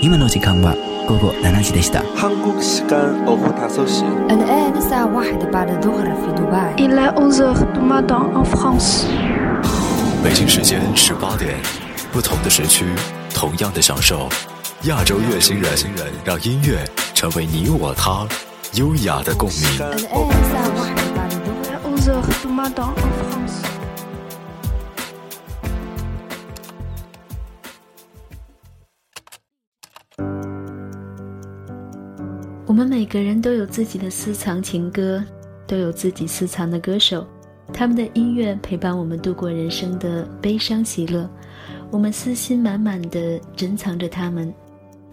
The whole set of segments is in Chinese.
今の時間は午後7時でした。 한국 시간 오후 5시 الآن الساعة واحدة بعد الظهر في دبي Il est 11h du matin en France. 北京时间十八点，不同的时区，同样的享受。亚洲乐星人，让音乐成为你我他优雅的共鸣。 我们每个人都有自己的私藏情歌，都有自己私藏的歌手，他们的音乐陪伴我们度过人生的悲伤喜乐。我们私心满满的珍藏着他们，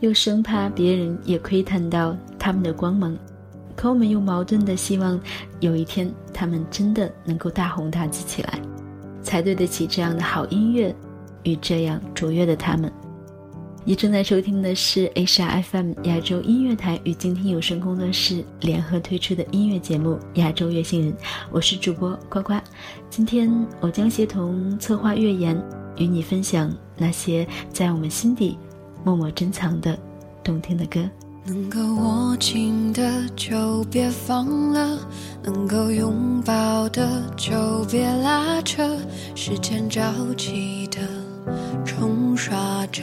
又生怕别人也窥探到他们的光芒。可我们又矛盾的希望，有一天他们真的能够大红大紫起来，才对得起这样的好音乐与这样卓越的他们。你正在收听的是 HR FM 亚洲音乐台与静听有声工作室联合推出的音乐节目《亚洲乐星人》，我是主播呱呱。今天我将协同策划乐言，与你分享那些在我们心底默默珍藏的动听的歌。能够握紧的就别放了，能够拥抱的就别拉扯，时间着急的冲刷着，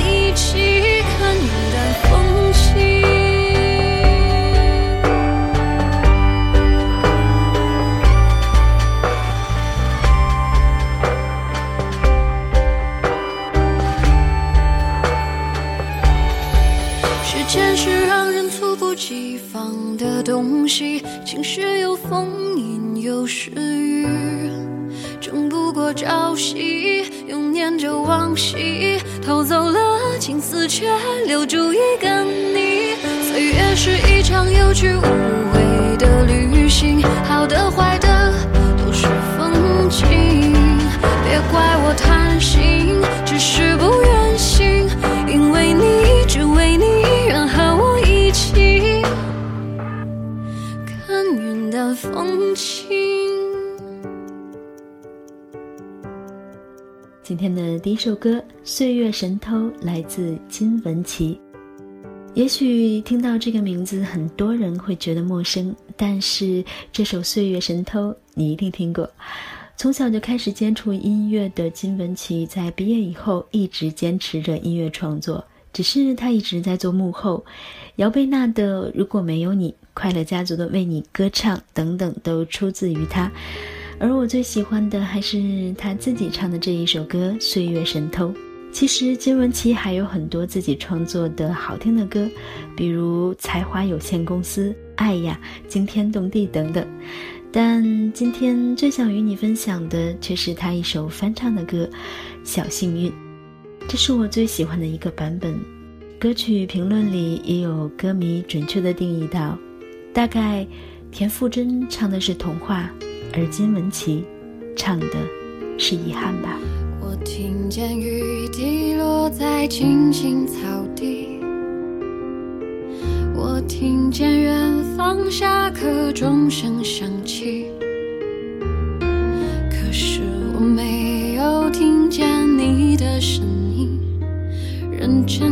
风轻。今天的第一首歌《岁月神偷》来自金玟岐。也许听到这个名字，很多人会觉得陌生，但是这首《岁月神偷》你一定听过。从小就开始接触音乐的金玟岐，在毕业以后一直坚持着音乐创作。只是他一直在做幕后，姚贝娜的《如果没有你》，快乐家族的《为你歌唱》等等，都出自于他。而我最喜欢的还是他自己唱的这一首歌《岁月神偷》。其实金玟岐还有很多自己创作的好听的歌，比如《才华有限公司》、《爱呀》、《惊天动地》等等。但今天最想与你分享的却是他一首翻唱的歌《小幸运》。这是我最喜欢的一个版本，歌曲评论里也有歌迷准确的定义到，大概田馥甄唱的是童话，而金玟岐唱的是遗憾吧。我听见雨滴落在青青草地，我听见远方下课钟声响起，可是我没有听见你的声音。认真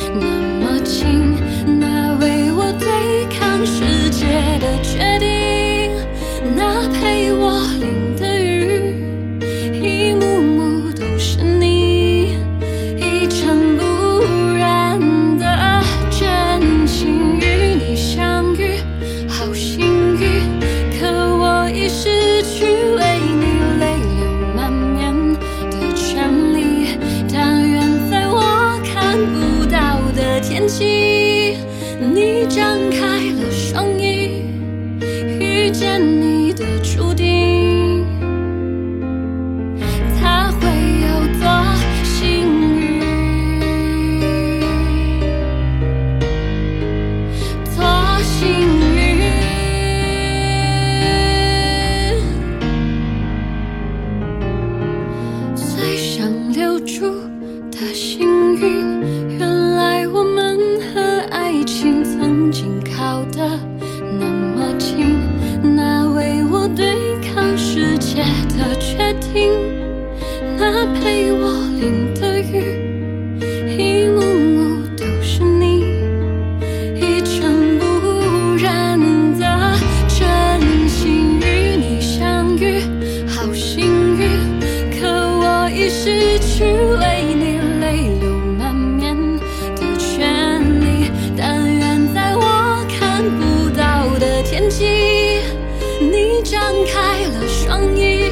张开了双翼，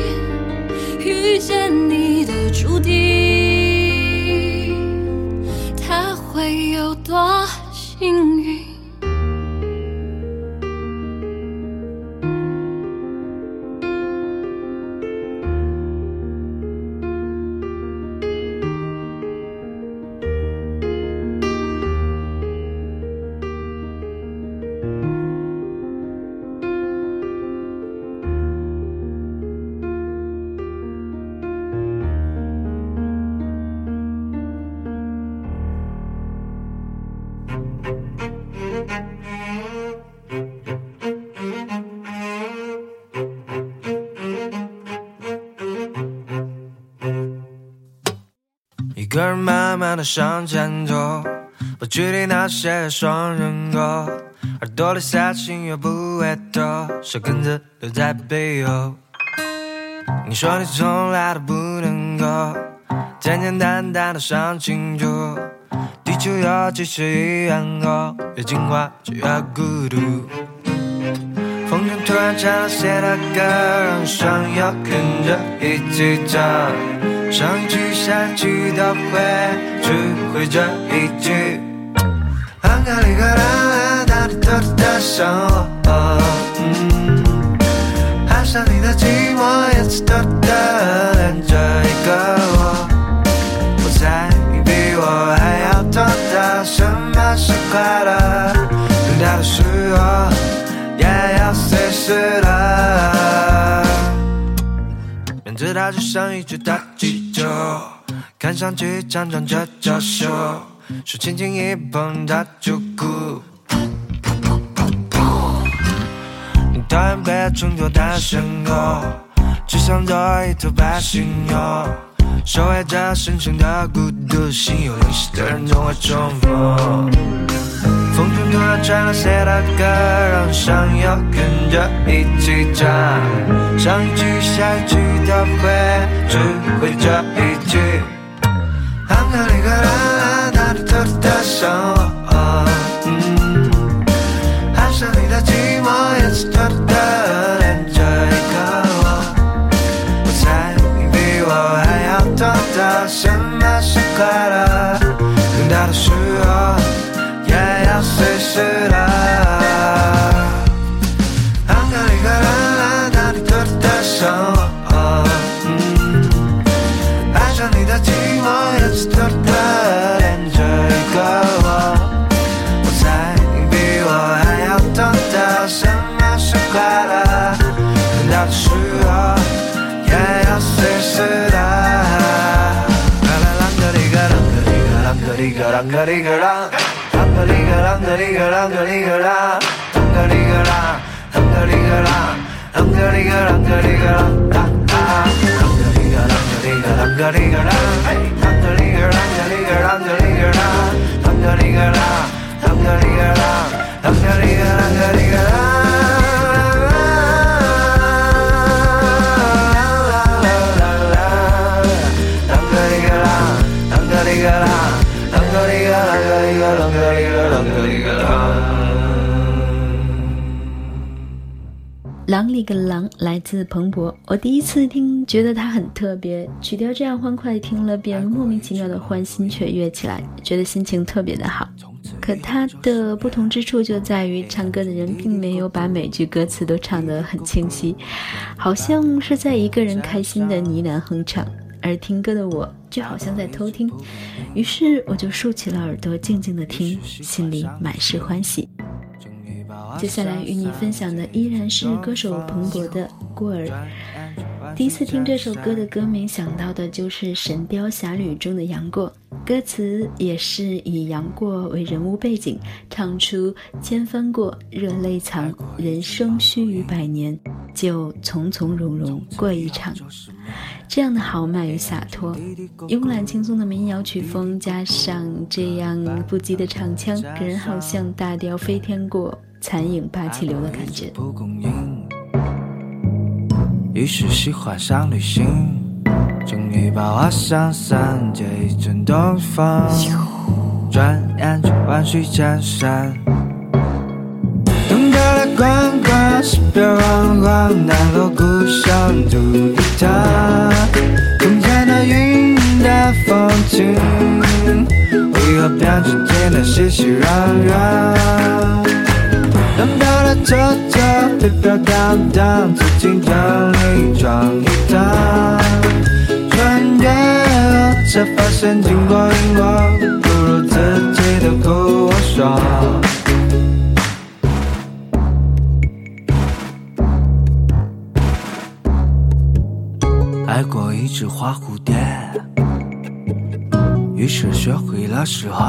遇见你一个人慢慢的向前走，不距离那些双人歌，耳朵里下心越不会多，舌根子留在背后。你说你从来都不能够简简单单的想清楚，地球有几十亿人口，越进化就越孤独。风筝突然唱了谁的歌，让双友跟着一起唱。上一句下一句都会，只会这一句。安卡里克拉达的的的生活，嗯，爱上你的寂寞，也是的的连着一个我。我猜你比我还要懂得什么是快乐，等到的时候也要随时的。面对它就像一只大气球，看上去强壮着娇羞，手轻轻一碰它就哭。你讨厌被衬托的身后，只想做一头白犀牛，守卫着深深的孤独，心有灵犀的人总会重逢。突然传来谁的歌，让想要跟着一起唱，上一句下一句都会，只会这一句。安卡里克拉达的的的生活，啷个哩个啷，啷个哩个啷，啷个哩个啷，啷个哩个啷个哩个啷，啷个哩个啷个哩个啷个哩个啷，啷个哩个啷个哩个啷个哩个啷，啷个哩个啷，啷个哩个啷，啷个哩个啷个哩个啷。狼里个狼来自彭博，我第一次听觉得它很特别，曲调这样欢快，听了便莫名其妙的欢欣雀跃起来，觉得心情特别的好。可它的不同之处就在于，唱歌的人并没有把每句歌词都唱得很清晰，好像是在一个人开心的呢喃哼唱，而听歌的我就好像在偷听。于是我就竖起了耳朵，静静的听，心里满是欢喜。接下来与你分享的依然是歌手彭博的《过儿》。第一次听这首歌的歌名，想到的就是《神雕侠侣》中的杨过，歌词也是以杨过为人物背景，唱出“千帆过，热泪藏，人生须臾百年，就从从容容过一场”，这样的豪迈与洒脱，慵懒轻松的民谣曲风，加上这样不羁的唱腔，给人好像大雕飞天过。残影霸气流的感觉。蒲公英，于是喜欢上旅行，终于把我想散，借一阵东风，转眼就万水千山。等到了关关，石边黄黄，南锣鼓巷赌一趟，从前的云淡风轻，为何变成今天熙熙攘攘？等到了车车飘飘荡荡，走进城里闯一趟，穿越后才发现经过因果，不如自己的苦我说。爱过一只花蝴蝶，于是学会了释怀。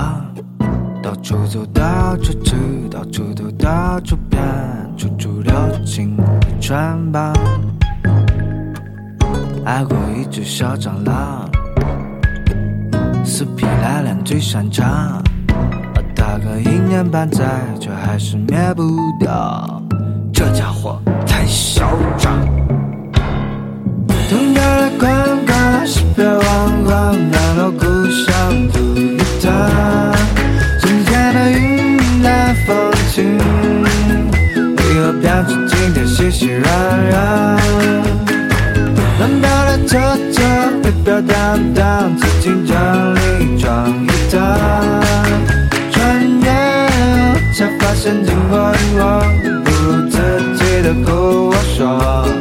到处走，到处吃，到处走，到处变，处处留情的穿帮。爱过一只小蟑螂，死皮赖脸最擅长。打个一年半载，却还是灭不掉，这家伙太嚣张。等到了关关，石边黄黄，南锣鼓巷赌一趟。风景，为何变成今天熙熙攘攘？等到了车车飘飘荡荡，紫禁城里转一趟，转眼才发现经过因果，不如自己的苦我说。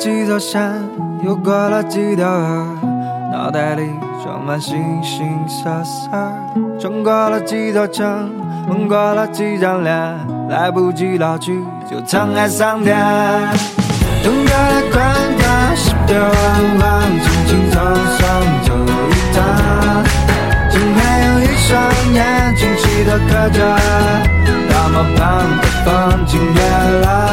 几座山，游过了几条河，脑袋里装满形形色色。穿过了几座城，吻过了几张脸，来不及老去，就沧海桑田。等到了关关，石边黄黄，轻轻松松走一趟。睁开有一双眼睛记得刻着大漠旁的风景月亮。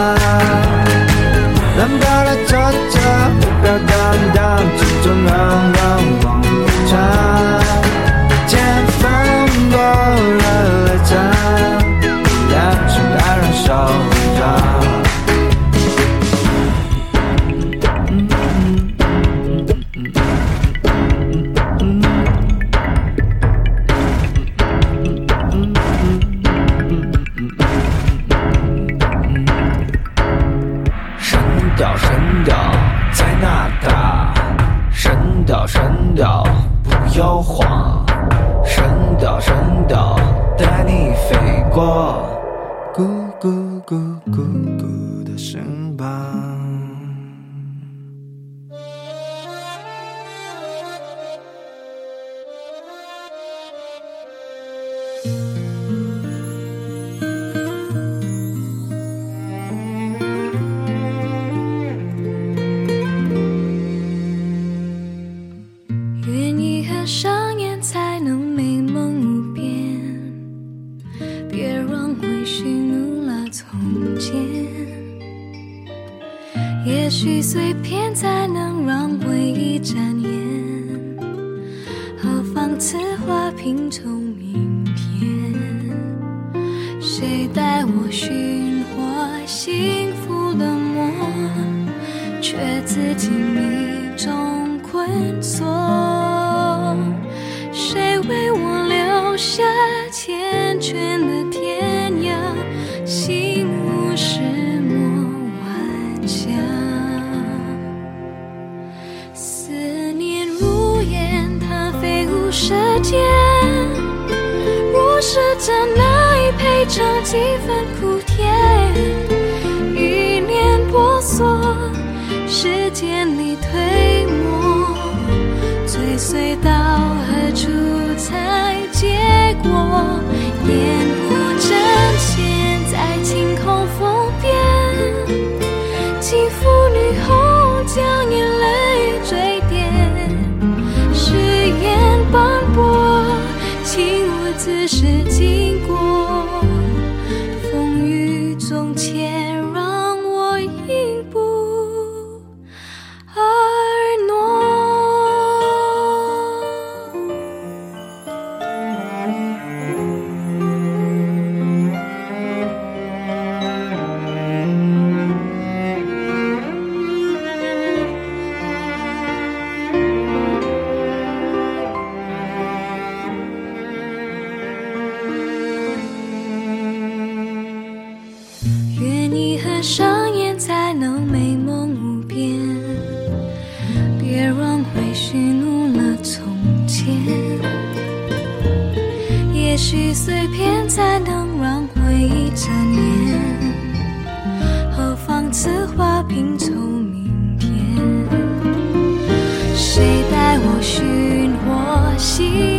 带你飞过咕咕咕咕咕的声吧却自己迷中困锁。此时许碎片才能让回忆缠绵，何妨此花拼凑明天？谁带我寻获心？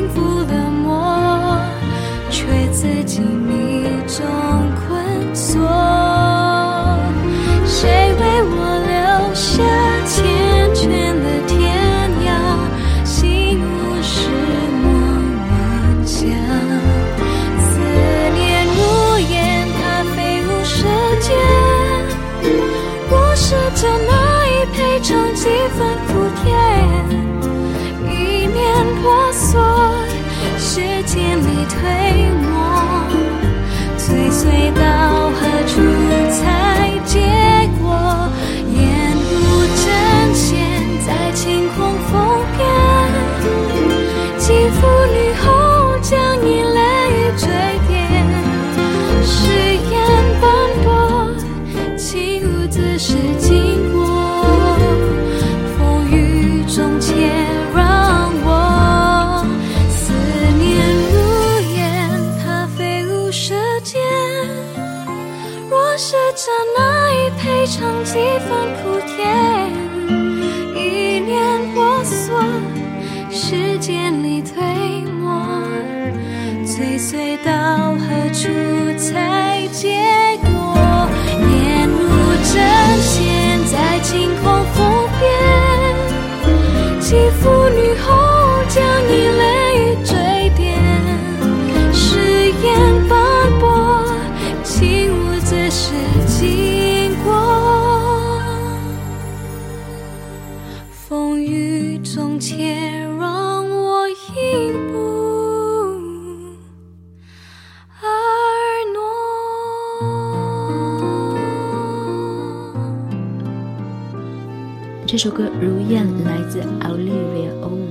这首歌《如燕》来自 Olivia Ong，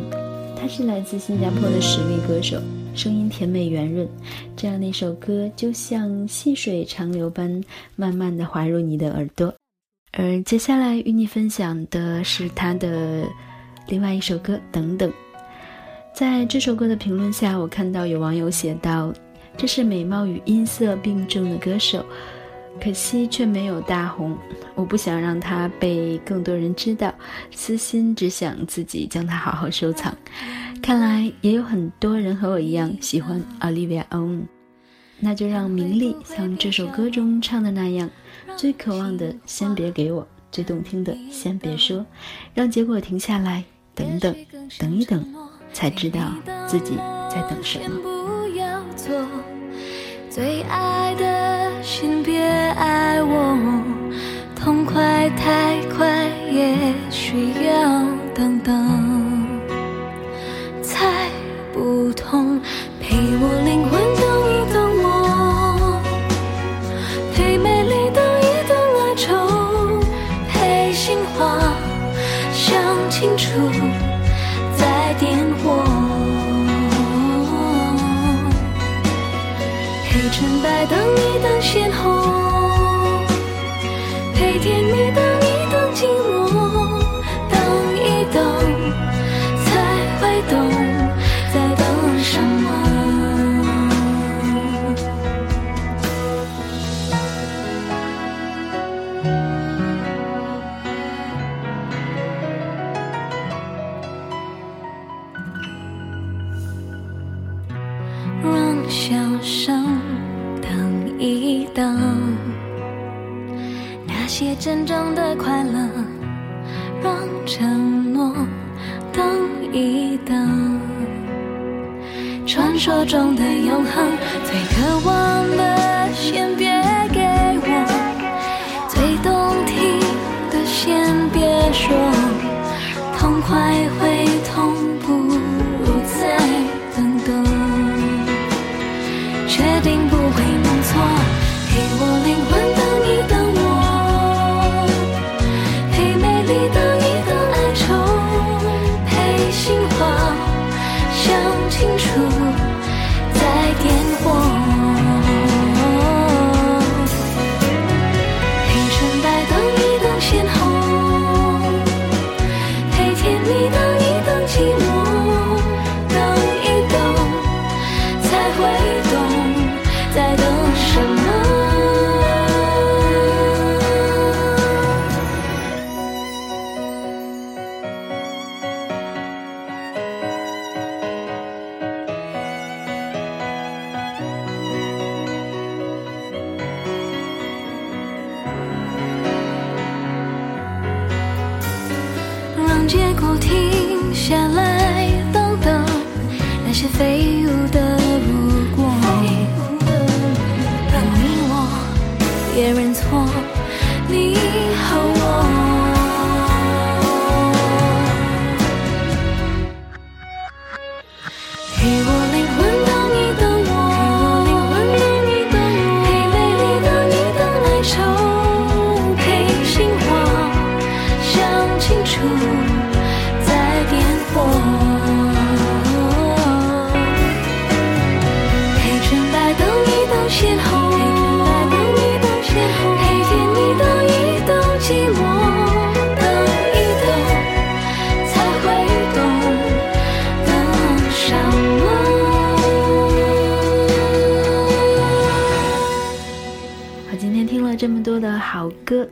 她是来自新加坡的实力歌手，声音甜美圆润。这样的一首歌就像细水长流般，慢慢的滑入你的耳朵。而接下来与你分享的是她的另外一首歌《等等》。在这首歌的评论下，我看到有网友写道：“这是美貌与音色并重的歌手。”可惜却没有大红。我不想让它被更多人知道，私心只想自己将它好好收藏。看来也有很多人和我一样喜欢 Olivia On，那就让名利像这首歌中唱的那样，最渴望的先别给我，最动听的先别说，让结果停下来，等等，等一等，才知道自己在等什么。最爱的，请别爱我，痛快太快，也需要等等。才不痛，陪我灵魂等一等，那些真正的快乐，让承诺等一等。传说中的永恒，最渴望的先别给我，最动听的先别说，痛快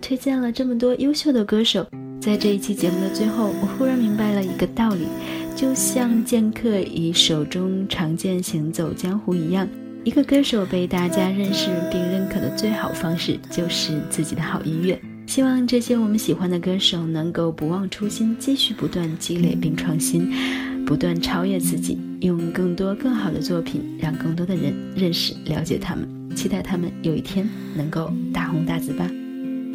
推荐了这么多优秀的歌手，在这一期节目的最后，我忽然明白了一个道理，就像剑客以手中长剑行走江湖一样，一个歌手被大家认识并认可的最好方式就是自己的好音乐。希望这些我们喜欢的歌手能够不忘初心，继续不断积累并创新，不断超越自己，用更多更好的作品让更多的人认识了解他们。期待他们有一天能够大红大紫吧。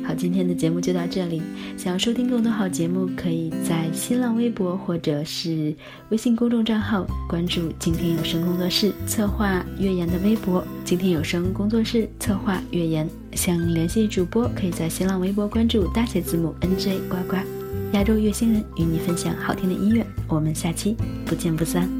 好，今天的节目就到这里。想要收听更多好节目，可以在新浪微博或者是微信公众账号关注“静听有声工作室”策划月言的微博“静听有声工作室策划月言”。想联系主播，可以在新浪微博关注大写字母 NJ 呱呱。亚洲月星人与你分享好听的音乐，我们下期不见不散。